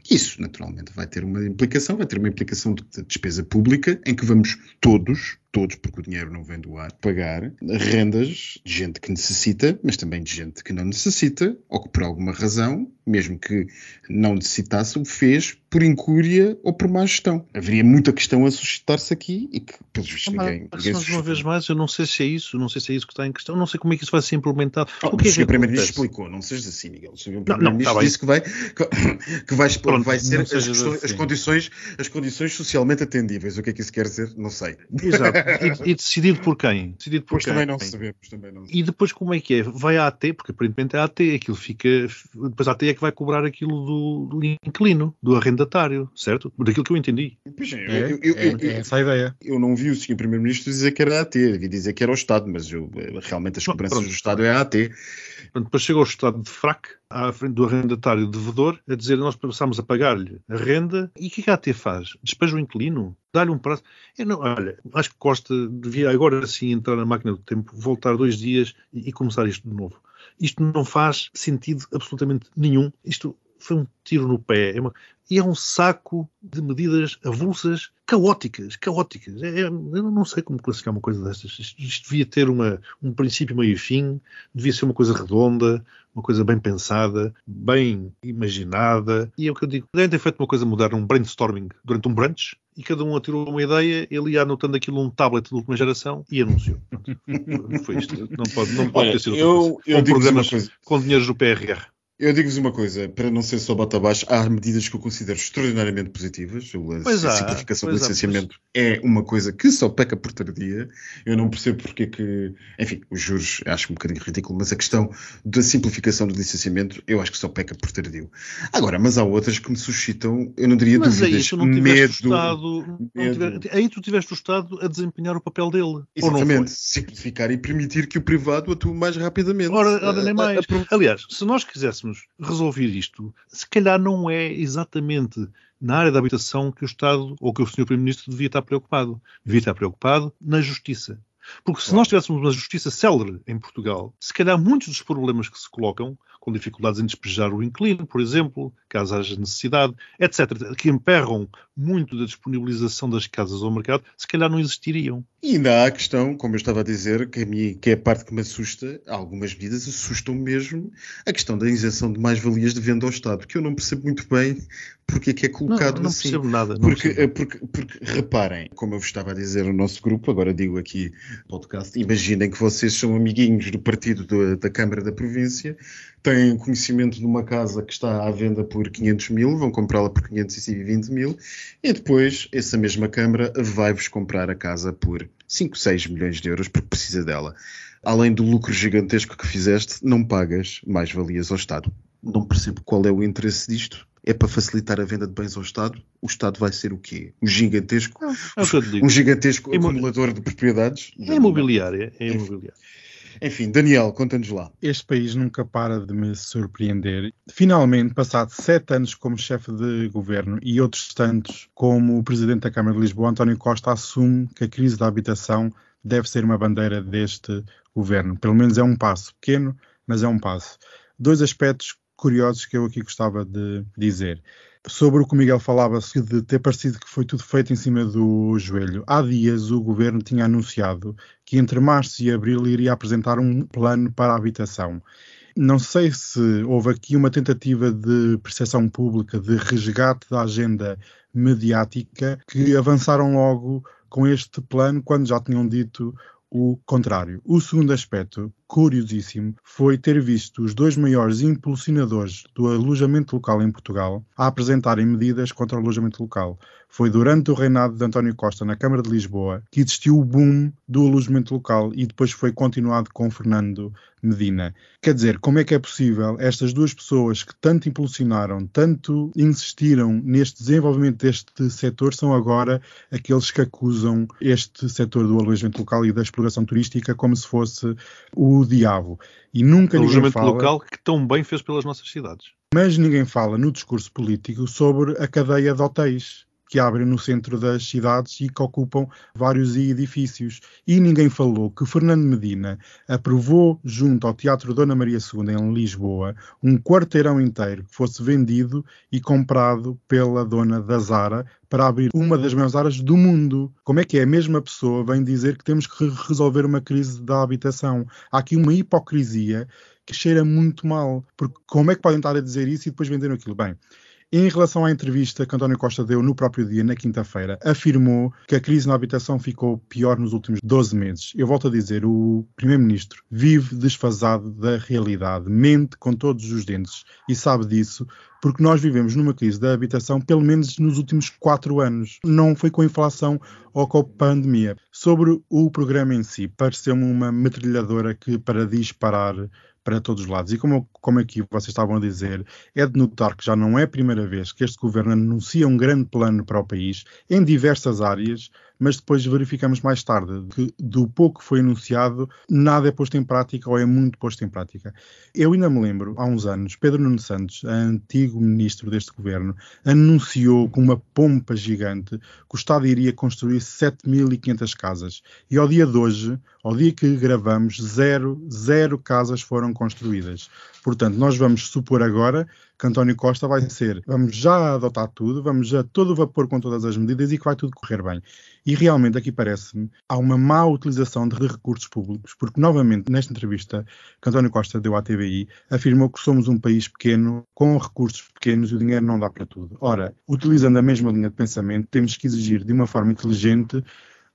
Speaker 4: Isso, naturalmente, vai ter uma implicação, vai ter uma implicação de despesa pública em que vamos todos, todos, porque o dinheiro não vem do ar, pagar rendas de gente que necessita, mas também de gente que não necessita, ou que por alguma razão, mesmo que não necessitasse, o fez por incúria ou por má gestão. Haveria muita questão a suscitar-se aqui e que, pelos vistos,
Speaker 5: ah,
Speaker 4: ninguém.
Speaker 5: Mas, ninguém uma vez mais, eu não sei se é isso, não sei se é isso que está em questão, não sei como é que isso vai ser implementado.
Speaker 4: Oh, o que é que o Primeiro-Ministro explicou, não sejas assim, Miguel. O Primeiro-Ministro tá disse que vai, que, que vai, Pronto, vai ser as, assim. as, condições, as condições socialmente atendíveis. O que é que isso quer dizer? Não sei.
Speaker 5: Exato. E, e decidido por quem? Decidido por
Speaker 4: pois
Speaker 5: quem?
Speaker 4: também não sabemos. Também não
Speaker 5: E depois como é que é? Vai à AT, porque aparentemente é a AT, aquilo fica. Depois a AT é que vai cobrar aquilo do, do inquilino, do arrendatário, certo? Daquilo que eu entendi.
Speaker 4: Pois é,
Speaker 3: É,
Speaker 4: eu, eu,
Speaker 3: é,
Speaker 4: eu,
Speaker 3: é essa a ideia.
Speaker 4: eu não vi o Sr. Primeiro-Ministro dizer que era a AT, devia dizer que era o Estado, mas eu, realmente as cobranças
Speaker 5: pronto.
Speaker 4: do Estado é a AT.
Speaker 5: Portanto, depois chega o Estado de fraco à frente do arrendatário devedor a dizer nós passámos a pagar-lhe a renda e o que é que a AT faz? Despeja o inquilino? Dá-lhe um prazo? Eu não, olha, acho que Costa devia agora sim entrar na máquina do tempo, voltar dois dias e, e começar isto de novo. Isto não faz sentido absolutamente nenhum. Isto foi um tiro no pé. É uma- e é um saco de medidas avulsas, caóticas, caóticas. É- é- eu não sei como classificar uma coisa destas. Isto, isto devia ter uma, um princípio, meio e fim, devia ser uma coisa redonda, uma coisa bem pensada, bem imaginada. E é o que eu digo. Devem ter feito uma coisa moderna, um brainstorming durante um brunch, e cada um atirou uma ideia, ele ia anotando aquilo num tablet de última geração e anunciou. [laughs] Foi isto. Não pode, não pode
Speaker 4: Olha,
Speaker 5: ter sido
Speaker 4: eu, eu
Speaker 5: Com
Speaker 4: uma
Speaker 5: programas
Speaker 4: coisa.
Speaker 5: com dinheiros do PRR.
Speaker 4: Eu digo-vos uma coisa, para não ser só bota abaixo, há medidas que eu considero extraordinariamente positivas. A
Speaker 5: Pois há,
Speaker 4: simplificação do
Speaker 5: há,
Speaker 4: licenciamento é uma coisa que só peca por tardia. Eu não percebo porque é que. Enfim, os juros acho um bocadinho ridículo, mas a questão da simplificação do licenciamento eu acho que só peca por tardio. Agora, mas há outras que me suscitam, eu não diria
Speaker 5: Mas aí
Speaker 4: dúvidas,
Speaker 5: tu não
Speaker 4: medo.
Speaker 5: o Estado. não
Speaker 4: medo.
Speaker 5: tiver- aí tu tiveste o Estado a desempenhar o papel dele. Não
Speaker 4: Exatamente, simplificar e permitir que o privado atue mais rapidamente.
Speaker 5: Ora, ora, nem
Speaker 4: A- a-
Speaker 5: mais.
Speaker 4: a-
Speaker 5: Aliás, se nós quiséssemos resolver isto, se calhar não é exatamente na área da habitação que o Estado ou que o Sr. Primeiro-Ministro devia estar preocupado. Devia estar preocupado na justiça. Porque se nós tivéssemos uma justiça célere em Portugal, se calhar muitos dos problemas que se colocam, com dificuldades em despejar o inquilino, por exemplo, caso haja necessidade, etc., que emperram muito da disponibilização das casas ao mercado, se calhar não existiriam.
Speaker 4: E ainda há a questão, como eu estava a dizer, que, a mim, que é a parte que me assusta, algumas medidas assustam mesmo, a questão da isenção de mais-valias de venda ao Estado, que eu não percebo muito bem porque é que é colocado
Speaker 5: não, não
Speaker 4: assim.
Speaker 5: percebo nada. Não
Speaker 4: Porque,
Speaker 5: percebo.
Speaker 4: porque, porque, reparem, como eu vos estava a dizer no nosso grupo, agora digo aqui podcast, imaginem que vocês são amiguinhos do partido do- da Câmara da Província, têm conhecimento de uma casa que está à venda por 500 mil, vão comprá-la por 520 mil, e depois essa mesma Câmara vai-vos comprar a casa por 5, 6 milhões de euros porque precisa dela. Além do lucro gigantesco que fizeste, não pagas mais valias ao Estado. Não percebo qual é o interesse disto. É para facilitar a venda de bens ao Estado? O Estado vai ser o quê? Um gigantesco,
Speaker 5: É o
Speaker 4: um gigantesco
Speaker 5: Imo-
Speaker 4: acumulador de propriedades?
Speaker 5: É imobiliária. É imobiliária.
Speaker 4: Enfim, Daniel, conta-nos lá.
Speaker 3: Este país nunca para de me surpreender. Finalmente, passado sete anos como chefe de governo e outros tantos como presidente da Câmara de Lisboa, António Costa assume que a crise da habitação deve ser uma bandeira deste governo. Pelo menos é um passo pequeno, mas é um passo. Dois aspectos curiosos que eu aqui gostava de dizer. Sobre o que o Miguel falava de ter parecido que foi tudo feito em cima do joelho. Há dias o governo tinha anunciado que entre março e abril iria apresentar um plano para a habitação. Não sei se houve aqui uma tentativa de percepção pública, de resgate da agenda mediática, que avançaram logo com este plano quando já tinham dito o contrário. O segundo aspecto, curiosíssimo, foi ter visto os dois maiores impulsionadores do alojamento local em Portugal a apresentarem medidas contra o alojamento local. Foi durante o reinado de António Costa na Câmara de Lisboa que existiu o boom do alojamento local e depois foi continuado com Fernando Medina. Quer dizer, como é que é possível estas duas pessoas que tanto impulsionaram, tanto insistiram neste desenvolvimento deste setor, são agora aqueles que acusam este setor do alojamento local e da exploração turística como se fosse o diabo. E nunca ninguém fala...
Speaker 5: local que tão bem fez pelas nossas cidades.
Speaker 3: Mas ninguém fala no discurso político sobre a cadeia de hotéis que abrem no centro das cidades e que ocupam vários edifícios. E ninguém falou que Fernando Medina aprovou, junto ao Teatro Dona Maria II, em Lisboa, um quarteirão inteiro que fosse vendido e comprado pela dona da Zara para abrir uma das maiores áreas do mundo. Como é que é? A mesma pessoa vem dizer que temos que resolver uma crise da habitação. Há aqui uma hipocrisia que cheira muito mal. Porque como é que podem estar a dizer isso e depois vender aquilo? Bem, em relação à entrevista que António Costa deu no próprio dia, na quinta-feira, afirmou que a crise na habitação ficou pior nos últimos 12 meses. Eu volto a dizer, o Primeiro-Ministro vive desfasado da realidade, mente com todos os dentes e sabe disso, porque nós vivemos numa crise da habitação pelo menos nos últimos quatro anos. Não foi com a inflação ou com a pandemia. Sobre o programa em si, pareceu-me uma metralhadora que para disparar para todos os lados. E como, como aqui vocês estavam a dizer, é de notar que já não é a primeira vez que este governo anuncia um grande plano para o país em diversas áreas, mas depois verificamos mais tarde que do pouco que foi anunciado, nada é posto em prática ou é muito posto em prática. Eu ainda me lembro, há uns anos, Pedro Nuno Santos, antigo ministro deste governo, anunciou com uma pompa gigante que o Estado iria construir 7.500 casas. E ao dia de hoje, ao dia que gravamos, zero, zero casas foram construídas. Portanto, nós vamos supor agora que António Costa vai ser, vamos já adotar tudo, vamos a todo vapor com todas as medidas e que vai tudo correr bem. E realmente aqui parece-me há uma má utilização de recursos públicos, porque novamente nesta entrevista que António Costa deu à TVI, afirmou que somos um país pequeno, com recursos pequenos e o dinheiro não dá para tudo. Ora, utilizando a mesma linha de pensamento, temos que exigir de uma forma inteligente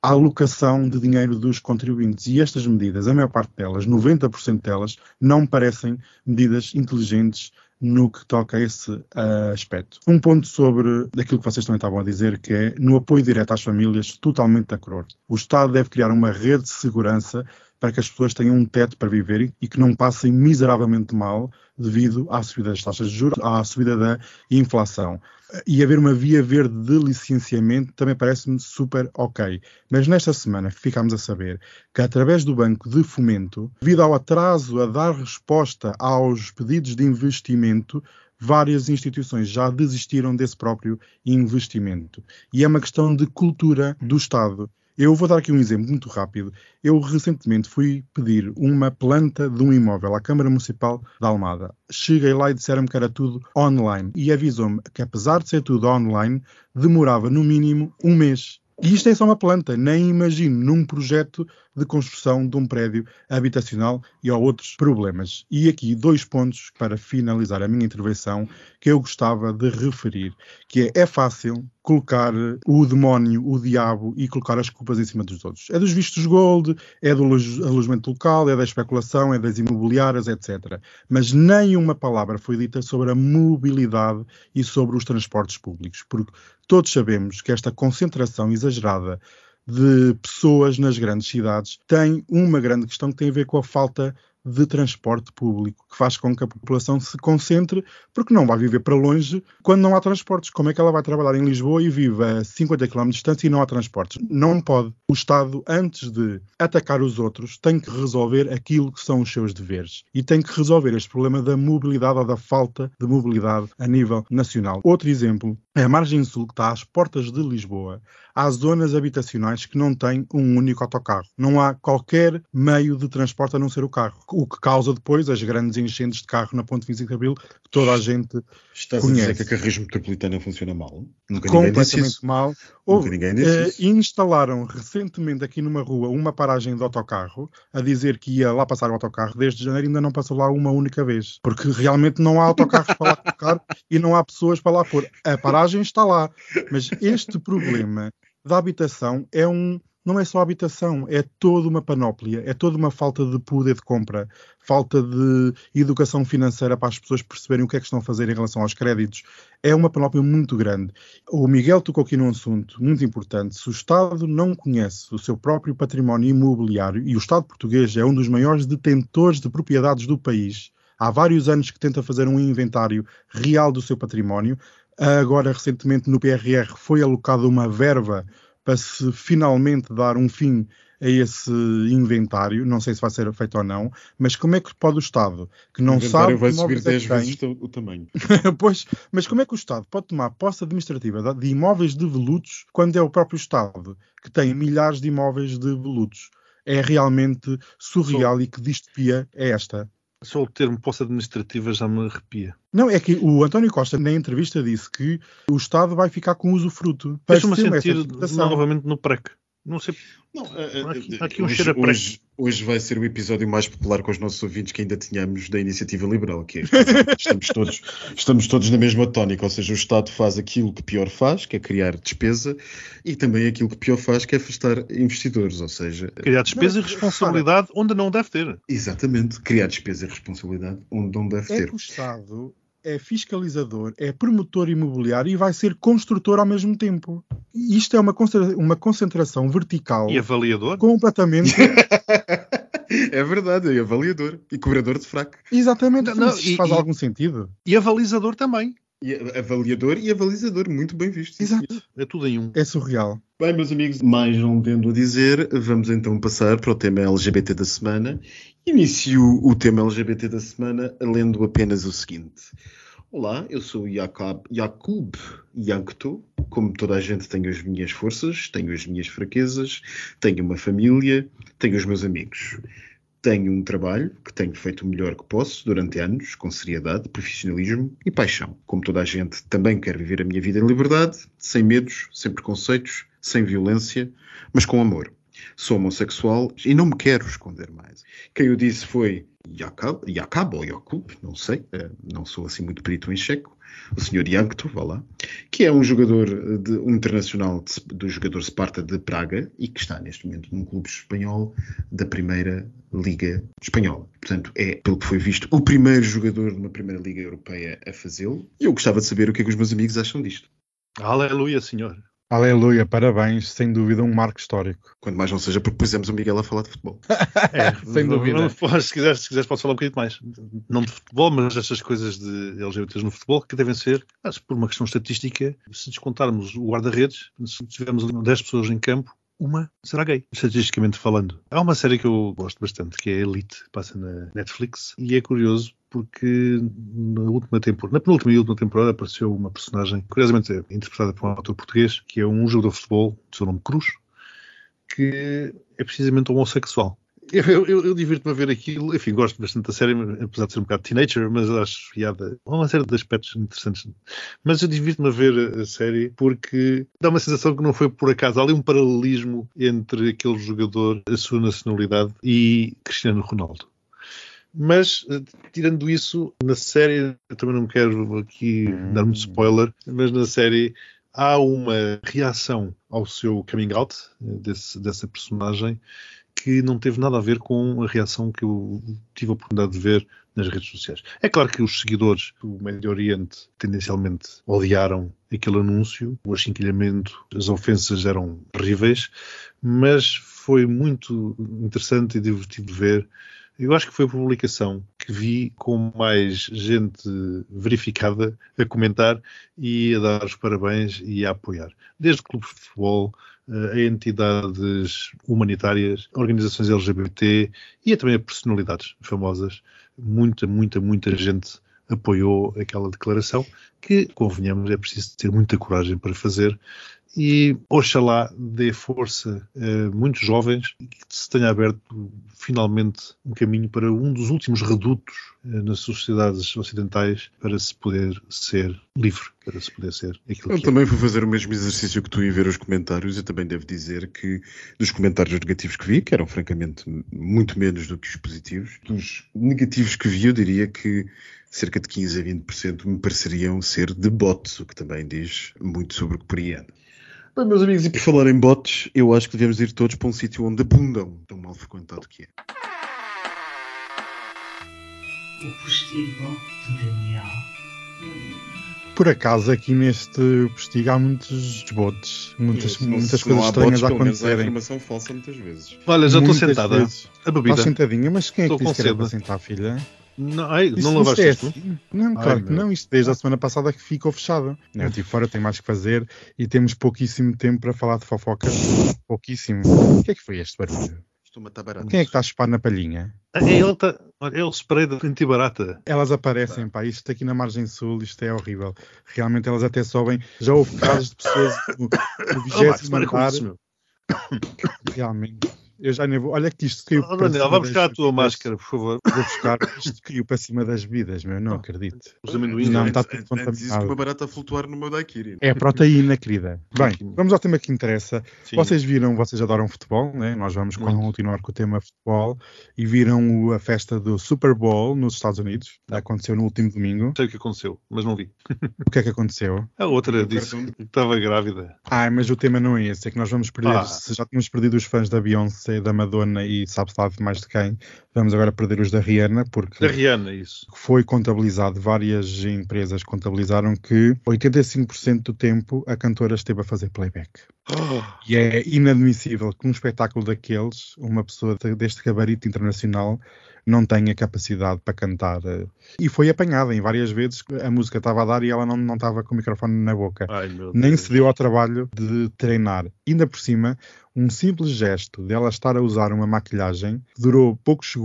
Speaker 3: a alocação de dinheiro dos contribuintes. E estas medidas, a maior parte delas, 90% delas, não parecem medidas inteligentes no que toca a esse uh, aspecto. Um ponto sobre aquilo que vocês também estavam a dizer, que é no apoio direto às famílias, totalmente de acordo. O Estado deve criar uma rede de segurança para que as pessoas tenham um teto para viver e que não passem miseravelmente mal devido à subida das taxas de juros, à subida da inflação. E haver uma via verde de licenciamento também parece-me super ok. Mas nesta semana ficámos a saber que, através do Banco de Fomento, devido ao atraso a dar resposta aos pedidos de investimento, várias instituições já desistiram desse próprio investimento. E é uma questão de cultura do Estado. Eu vou dar aqui um exemplo muito rápido. Eu recentemente fui pedir uma planta de um imóvel à Câmara Municipal de Almada. Cheguei lá e disseram-me que era tudo online. E avisou-me que, apesar de ser tudo online, demorava no mínimo um mês. E isto é só uma planta, nem imagino num projeto de construção de um prédio habitacional e há outros problemas. E aqui dois pontos para finalizar a minha intervenção que eu gostava de referir, que é, é fácil colocar o demónio, o diabo e colocar as culpas em cima dos outros. É dos vistos gold, é do alojamento local, é da especulação, é das imobiliárias, etc. Mas nem uma palavra foi dita sobre a mobilidade e sobre os transportes públicos, porque todos sabemos que esta concentração exagerada de pessoas nas grandes cidades tem uma grande questão que tem a ver com a falta de transporte público, que faz com que a população se concentre, porque não vai viver para longe quando não há transportes. Como é que ela vai trabalhar em Lisboa e vive a 50 km de distância e não há transportes? Não pode. O Estado, antes de atacar os outros, tem que resolver aquilo que são os seus deveres e tem que resolver este problema da mobilidade ou da falta de mobilidade a nível nacional. Outro exemplo é a margem sul, que está às portas de Lisboa. Há zonas habitacionais que não têm um único autocarro. Não há qualquer meio de transporte a não ser o carro o que causa depois as grandes enchentes de carro na Ponte 25 de Abril, que toda a gente
Speaker 4: Estás
Speaker 3: conhece.
Speaker 4: a dizer que a carris metropolitana funciona mal?
Speaker 3: Nunca Completamente mal. Nunca ninguém disse uh. Instalaram recentemente aqui numa rua uma paragem de autocarro, a dizer que ia lá passar o autocarro desde janeiro ainda não passou lá uma única vez. Porque realmente não há autocarros para lá [laughs] colocar e não há pessoas para lá pôr. A paragem está lá. Mas este problema da habitação é um não é só habitação, é toda uma panóplia, é toda uma falta de poder de compra, falta de educação financeira para as pessoas perceberem o que é que estão a fazer em relação aos créditos. É uma panóplia muito grande. O Miguel tocou aqui num assunto muito importante. Se o Estado não conhece o seu próprio património imobiliário, e o Estado português é um dos maiores detentores de propriedades do país, há vários anos que tenta fazer um inventário real do seu património, agora recentemente no PRR foi alocada uma verba para se finalmente dar um fim a esse inventário, não sei se vai ser feito ou não, mas como é que pode o Estado, que não sabe...
Speaker 4: vai subir 10 é vezes o tamanho. [laughs]
Speaker 3: pois, mas como é que o Estado pode tomar posse administrativa de imóveis devolutos quando é o próprio Estado que tem milhares de imóveis devolutos? É realmente surreal Só... e que distopia é esta?
Speaker 5: Só o termo posse administrativa já me arrepia.
Speaker 3: Não, é que o António Costa, na entrevista, disse que o Estado vai ficar com usufruto.
Speaker 5: Deixa-me sentir novamente no PREC. Não sei.
Speaker 4: Não, há aqui, há aqui um hoje, cheiro a hoje, hoje vai ser o episódio mais popular com os nossos ouvintes que ainda tínhamos da iniciativa liberal, que é, estamos, todos, estamos todos na mesma tónica, ou seja, o Estado faz aquilo que pior faz, que é criar despesa, e também aquilo que pior faz, que é afastar investidores, ou seja...
Speaker 5: Criar despesa não, e responsabilidade onde não deve ter.
Speaker 4: Exatamente, criar despesa e responsabilidade onde não deve
Speaker 3: é
Speaker 4: ter.
Speaker 3: O Estado é fiscalizador, é promotor imobiliário e vai ser construtor ao mesmo tempo. Isto é uma, uma concentração vertical.
Speaker 5: E avaliador?
Speaker 3: Completamente. [laughs]
Speaker 4: é verdade, é avaliador e cobrador de fraco.
Speaker 3: Exatamente, não, não, e, faz e, algum sentido.
Speaker 5: E avalizador também.
Speaker 4: E avaliador e avalizador, muito bem visto.
Speaker 3: Exato.
Speaker 5: É tudo em um.
Speaker 3: É surreal.
Speaker 4: Bem, meus amigos, mais não tendo a dizer, vamos então passar para o tema LGBT da semana. Inicio o tema LGBT da semana lendo apenas o seguinte. Olá, eu sou Jakub Yankto. Como toda a gente, tenho as minhas forças, tenho as minhas fraquezas, tenho uma família, tenho os meus amigos. Tenho um trabalho que tenho feito o melhor que posso durante anos, com seriedade, profissionalismo e paixão. Como toda a gente, também quero viver a minha vida em liberdade, sem medos, sem preconceitos, sem violência, mas com amor. Sou homossexual e não me quero esconder mais. Quem o disse foi Jakab ou Jakub, não sei, eh, não sou assim muito perito em checo, o senhor Yankto, vá lá, que é um jogador de, um internacional de, do jogador Sparta de Praga e que está neste momento num clube espanhol da primeira Liga Espanhola. Portanto, é, pelo que foi visto, o primeiro jogador de uma primeira Liga Europeia a fazê-lo. E eu gostava de saber o que é que os meus amigos acham disto.
Speaker 5: Aleluia, senhor.
Speaker 3: Aleluia, parabéns, sem dúvida um marco histórico.
Speaker 4: Quando mais não seja porque pusemos o Miguel a falar de futebol. [laughs]
Speaker 5: É, sem dúvida. se, quiseres, se quiseres podes falar um bocadinho mais. Não de futebol, mas estas coisas de LGBTs no futebol que devem ser, acho, por uma questão estatística, se descontarmos o guarda-redes, se tivermos 10 pessoas em campo, uma será gay, estatisticamente falando. Há uma série que eu gosto bastante, que é Elite, passa na Netflix, e é curioso porque na última temporada, na penúltima e última temporada apareceu uma personagem, curiosamente interpretada por um ator português, que é um jogador de futebol, de seu nome Cruz, que é precisamente homossexual. Eu, eu, eu divirto-me a ver aquilo. Enfim, gosto bastante da série, apesar de ser um bocado teenager, mas acho fiada. Há uma série de aspectos interessantes. Mas eu divirto-me a ver a série porque dá uma sensação que não foi por acaso. Há ali um paralelismo entre aquele jogador, a sua nacionalidade e Cristiano Ronaldo. Mas, eh, tirando isso, na série, eu também não quero aqui dar muito spoiler, mas na série há uma reação ao seu coming out eh, desse, dessa personagem que não teve nada a ver com a reação que eu tive a oportunidade de ver nas redes sociais. É claro que os seguidores do Médio Oriente tendencialmente odiaram aquele anúncio, o achinquilhamento, as ofensas eram terríveis, mas foi muito interessante e divertido ver eu acho que foi a publicação que vi com mais gente verificada a comentar e a dar os parabéns e a apoiar. Desde clubes de futebol, eh, a entidades humanitárias, organizações LGBT e também a personalidades famosas. Muita, muita, muita gente apoiou aquela declaração que, convenhamos, é preciso ter muita coragem para fazer e oxalá dê força a muitos jovens e que se tenha aberto finalmente um caminho para um dos últimos redutos eh, nas sociedades ocidentais para se poder ser livre, para se poder ser aquilo
Speaker 4: Eu
Speaker 5: que é.
Speaker 4: também vou fazer o mesmo exercício que tu em ver os comentários. Eu também devo dizer que dos comentários negativos que vi, que eram francamente muito menos do que os positivos, dos negativos que vi, eu diria que cerca de 15 a 20% me pareceriam ser de bots, o que também diz muito sobre o que compreendo. Bem, meus amigos, e por falar em bots, eu acho que devemos ir todos para um sítio onde abundam, tão mal frequentado que é.
Speaker 2: O postigo de Daniel.
Speaker 3: Por acaso, aqui neste postigo há muitos botes, muitas, muitas
Speaker 4: se não
Speaker 3: coisas
Speaker 4: há
Speaker 3: estranhas
Speaker 4: bots,
Speaker 3: a
Speaker 4: menos há
Speaker 3: acontecerem.
Speaker 4: informação falsa muitas vezes.
Speaker 5: Olha, já estou sentada.
Speaker 3: vezes.
Speaker 5: A bebida.
Speaker 3: Estás sentadinha, mas quem é que disse que era para sentar, filha?
Speaker 5: Não, ai, não lavaste
Speaker 3: é
Speaker 5: isto?
Speaker 3: assim? Não, claro
Speaker 5: Ai,
Speaker 3: que não. Isto desde a semana passada que ficou fechado. Eu estive fora, tenho mais que fazer e temos pouquíssimo tempo para falar de fofocas. Pouquíssimo. O que é que foi este barulho?
Speaker 4: Estou a matar barato.
Speaker 3: Quem é que está a chupar na palhinha?
Speaker 5: Ah, É ele, tá, olha, é o spray da antibarata.
Speaker 3: Elas aparecem, pá, isto aqui na margem sul, isto é horrível. Realmente elas até sobem. Já houve casos de pessoas no, no [laughs]
Speaker 5: Oh, Max,
Speaker 3: 20
Speaker 5: para com
Speaker 3: andar. [coughs] Realmente. Eu já nem vou. Olha que isto caiu
Speaker 5: Oh,
Speaker 3: para
Speaker 5: Daniel,
Speaker 3: cima
Speaker 5: vai buscar a tua máscara, por favor.
Speaker 3: Vou buscar. Isto caiu para cima das vidas, meu. Não acredito.
Speaker 5: Os amendoins.
Speaker 3: Não,
Speaker 5: olha.
Speaker 3: está tudo
Speaker 4: Antes disso que
Speaker 3: contaminado.
Speaker 4: uma barata a flutuar no meu daiquiri.
Speaker 3: É a proteína, querida. [laughs] Bem, vamos ao tema que interessa.
Speaker 5: Sim.
Speaker 3: Vocês viram, vocês adoram futebol, né? Nós vamos
Speaker 5: Muito.
Speaker 3: continuar com o tema futebol e viram a festa do Super Bowl nos Estados Unidos. Aconteceu no último domingo.
Speaker 5: sei o que aconteceu, mas não vi.
Speaker 3: O que é que aconteceu?
Speaker 5: A outra disse que estava grávida.
Speaker 3: Ah, mas o tema não é esse, é que nós vamos perder,
Speaker 5: Ah.
Speaker 3: se já tínhamos perdido os fãs da Beyoncé, da Madonna e sabe-se lá de mais de quem, vamos agora perder os da Rihanna, porque
Speaker 5: Da Rihanna, isso.
Speaker 3: foi contabilizado, várias empresas contabilizaram que 85% do tempo a cantora esteve a fazer playback.
Speaker 5: Oh,
Speaker 3: E é inadmissível que num espetáculo daqueles, uma pessoa de- deste gabarito internacional não tenha capacidade para cantar. E foi apanhada em várias vezes, a música estava a dar e ela não, não estava com o microfone na boca.
Speaker 5: ai,
Speaker 3: Nem se deu ao trabalho de treinar. Ainda por cima, um simples gesto dela estar a usar uma maquilhagem durou poucos segundos,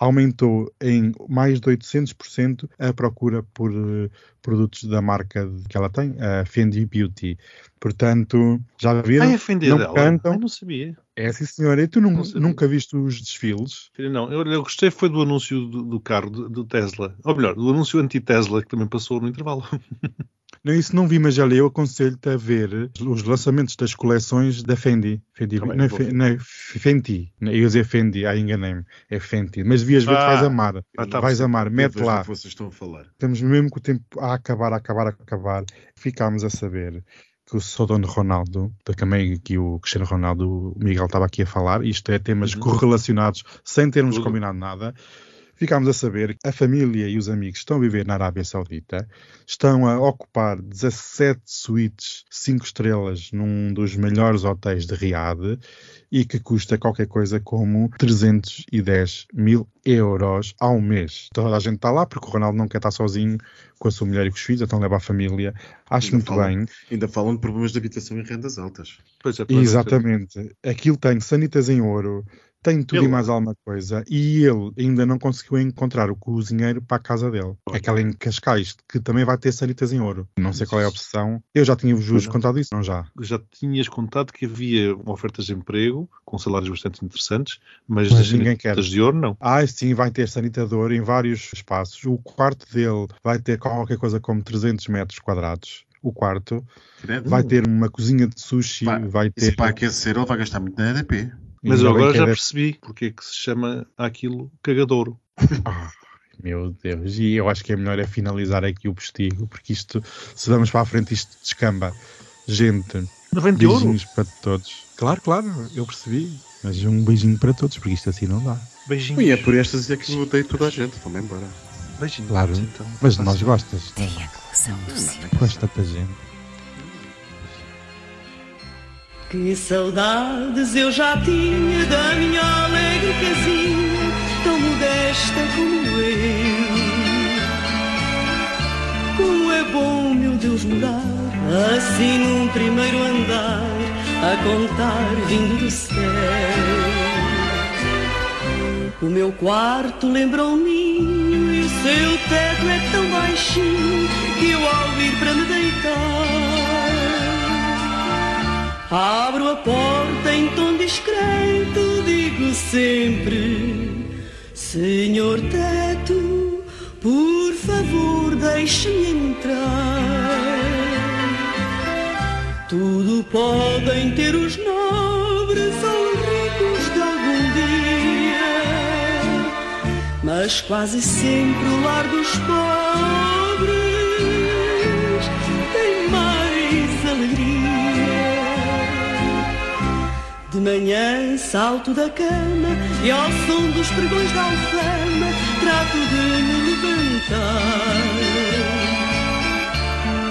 Speaker 3: aumentou em mais de 800% a procura por eh, produtos da marca que ela tem, a Fendi Beauty. Portanto, já viram?
Speaker 5: Ai, ofendi
Speaker 3: não
Speaker 5: dela.
Speaker 3: cantam.
Speaker 5: Ai, não sabia.
Speaker 3: É sim, senhora. E tu
Speaker 5: Não sabia.
Speaker 3: nunca viste os desfiles?
Speaker 5: Não, eu, eu gostei foi do anúncio do, do carro, do, do Tesla. Ou melhor, do anúncio anti-Tesla que também passou no intervalo. [laughs]
Speaker 3: Não, isso não vi, mas já li. Eu aconselho-te a ver os lançamentos das coleções da Fendi. Fendi não, é
Speaker 5: vou
Speaker 3: Fe-
Speaker 5: ver.
Speaker 3: não é Fenty. Eu ia dizer Fendi, ah, enganei-me. É Fenty. Mas devias ver,
Speaker 5: Ah,
Speaker 3: vais amar.
Speaker 5: ah, tá
Speaker 3: vais amar. Mete lá.
Speaker 4: que vocês estão a falar.
Speaker 3: Estamos mesmo com o tempo a acabar, a acabar, a acabar. Ficámos a saber que o Sodono Ronaldo, também que o Cristiano Ronaldo, o Miguel estava aqui a falar, isto é temas
Speaker 5: Uhum.
Speaker 3: correlacionados sem termos
Speaker 5: Tudo.
Speaker 3: combinado nada. Ficámos a saber que a família e os amigos estão a viver na Arábia Saudita, estão a ocupar 17 suítes 5 estrelas num dos melhores hotéis de Riad e que custa qualquer coisa como 310 mil euros ao mês. Toda a gente está lá porque o Ronaldo não quer estar sozinho com a sua mulher e com os filhos, então leva a família. Acho
Speaker 4: Ainda
Speaker 3: muito
Speaker 4: falam.
Speaker 3: bem.
Speaker 4: Ainda falam de problemas de habitação em rendas altas.
Speaker 5: Pois é, pois é.
Speaker 3: Exatamente. Aquilo tem sanitas em ouro, tem tudo
Speaker 5: Ele-
Speaker 3: e mais alguma coisa e ele ainda não conseguiu encontrar o cozinheiro para a casa dele. Aquela em Cascais, que também vai ter sanitas em ouro. Não sei qual é a opção. Eu já tinha-vos contado isso, não já?
Speaker 5: Já tinhas contado que havia ofertas de emprego com salários bastante interessantes, mas,
Speaker 3: Mas
Speaker 5: as
Speaker 3: ninguém quer.
Speaker 5: de ouro não.
Speaker 3: Ah, sim, vai ter sanitador em vários espaços. O quarto dele vai ter qualquer coisa como 300 metros quadrados. O quarto vai ter uma cozinha de sushi, vai
Speaker 4: Isso
Speaker 3: ter.
Speaker 4: para aquecer ele vai gastar muito na EDP.
Speaker 5: Mas eu agora já
Speaker 3: é-
Speaker 5: percebi porque é que se chama aquilo cagadouro. [laughs]
Speaker 3: Ah, meu Deus, e eu acho que é melhor é finalizar aqui o postigo, porque isto, se vamos para a frente, isto descamba. Gente, beijinhos para todos. Claro, claro, eu percebi. Mas um beijinho para todos, porque isto assim não dá.
Speaker 5: Beijinhos.
Speaker 4: E é por estas é que eu odeio toda a gente. Vamos embora.
Speaker 5: Beijinhos.
Speaker 3: Claro.
Speaker 5: Então,
Speaker 3: Mas de nós gostas.
Speaker 6: Triangulação do Sim.
Speaker 3: Gosta tanta gente.
Speaker 2: Que saudades eu já tinha da minha alegre casinha, tão modesta como eu. Como é bom, meu Deus, morar assim num primeiro andar, a contar vindo do céu. O meu quarto lembra um ninho e o seu teto é tão baixinho que eu ao ir para me deitar Abro a porta em tom discreto, digo sempre: Senhor teto, por favor, deixe-me entrar. Tudo podem ter os nobres ou os ricos de algum dia, mas quase sempre o lar dos pobres manhã salto da cama e ao som dos pregões da alfama trato de me levantar.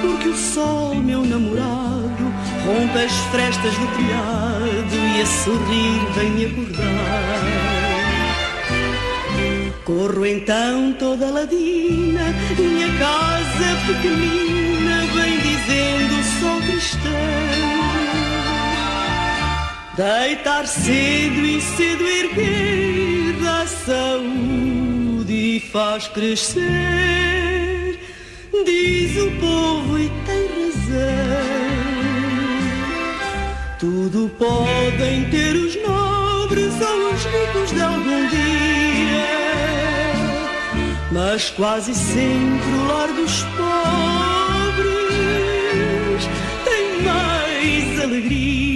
Speaker 2: Porque o sol, meu namorado, rompe as frestas do telhado e a sorrir vem-me acordar. Corro então toda ladina, minha casa pequenina, vem dizendo o Deitar cedo e cedo erguer dá saúde e faz crescer, diz o povo e tem razão. Tudo podem ter os nobres ou os ricos de algum dia, mas quase sempre o lar dos pobres tem mais alegria.